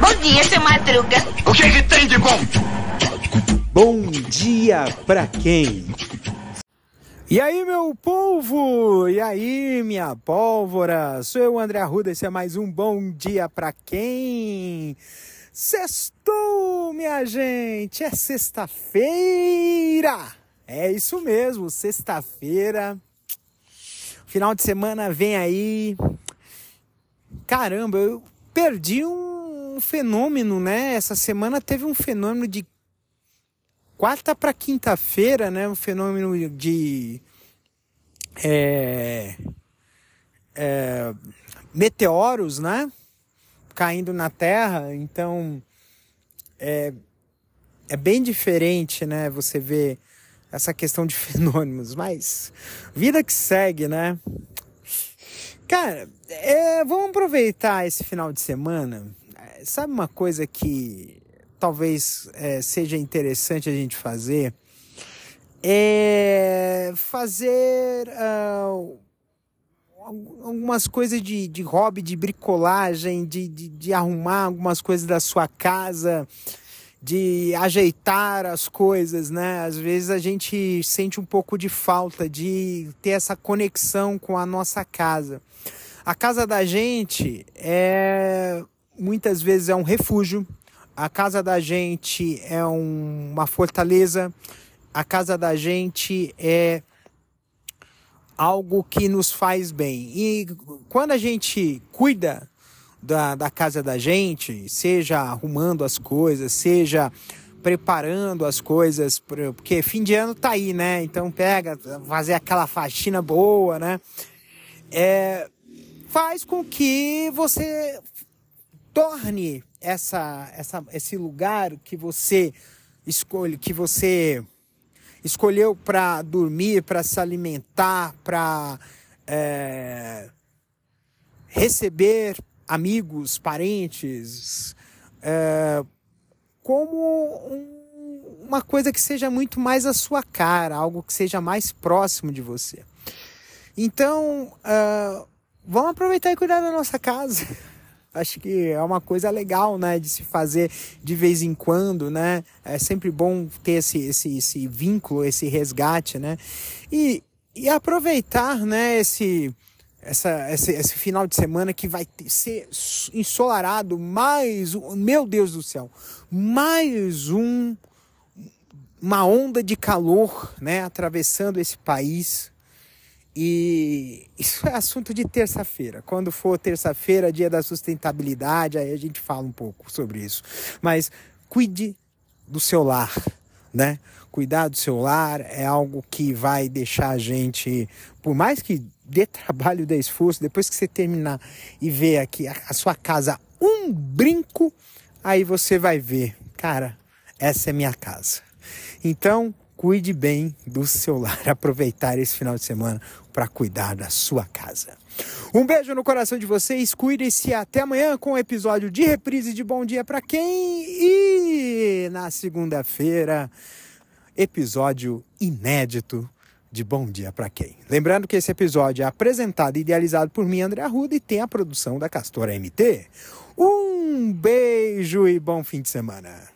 Bom dia, seu Madruga. O que, que tem de bom? Bom dia pra quem? E aí, meu povo? E aí, minha pólvora? Sou eu, André Arruda, esse é mais um Bom Dia Pra Quem? Sextou, minha gente! É sexta-feira! É isso mesmo, sexta-feira. Final de semana vem aí. Caramba, eu perdi um fenômeno, né? Essa semana teve um fenômeno de quarta para quinta-feira, né, um fenômeno de é, é, meteoros, né, caindo na Terra. Então é, é bem diferente, né, você vê essa questão de fenômenos, mas vida que segue, né? Cara, é, vamos aproveitar esse final de semana. Sabe uma coisa que talvez é, seja interessante a gente fazer é fazer uh, algumas coisas de, de hobby, de bricolagem, de, de, de arrumar algumas coisas da sua casa, de ajeitar as coisas, né? Às vezes a gente sente um pouco de falta de ter essa conexão com a nossa casa. A casa da gente é muitas vezes é um refúgio, a casa da gente é um, uma fortaleza, a casa da gente é algo que nos faz bem. E quando a gente cuida da, da casa da gente, seja arrumando as coisas, seja preparando as coisas, porque fim de ano tá aí, né? Então pega, fazer aquela faxina boa, né? É, faz com que você torne essa, essa, esse lugar que você escolhe, que você escolheu para dormir, para se alimentar, para é, receber amigos, parentes, é, como um, uma coisa que seja muito mais a sua cara, algo que seja mais próximo de você. Então, uh, vamos aproveitar e cuidar da nossa casa. acho que é uma coisa legal, né, de se fazer de vez em quando, né? É sempre bom ter esse, esse, esse vínculo, esse resgate, né? E, e aproveitar, né, esse, essa, esse, esse final de semana que vai ter, ser ensolarado mais, meu Deus do céu, mais um uma onda de calor, né, atravessando esse país. E isso é assunto de terça-feira. Quando for terça-feira, dia da sustentabilidade, aí a gente fala um pouco sobre isso. Mas cuide do seu lar, né? Cuidar do seu lar é algo que vai deixar a gente, por mais que dê trabalho, dê esforço, depois que você terminar e ver aqui a, a sua casa um brinco, aí você vai ver, cara, essa é minha casa. Então, cuide bem do seu lar, aproveitar esse final de semana para cuidar da sua casa. Um beijo no coração de vocês, cuidem-se até amanhã com o um episódio de reprise de Bom Dia para quem e na segunda-feira episódio inédito de Bom Dia para quem. Lembrando que esse episódio é apresentado e idealizado por mim, André Arruda, e tem a produção da Castora MT. Um beijo e bom fim de semana.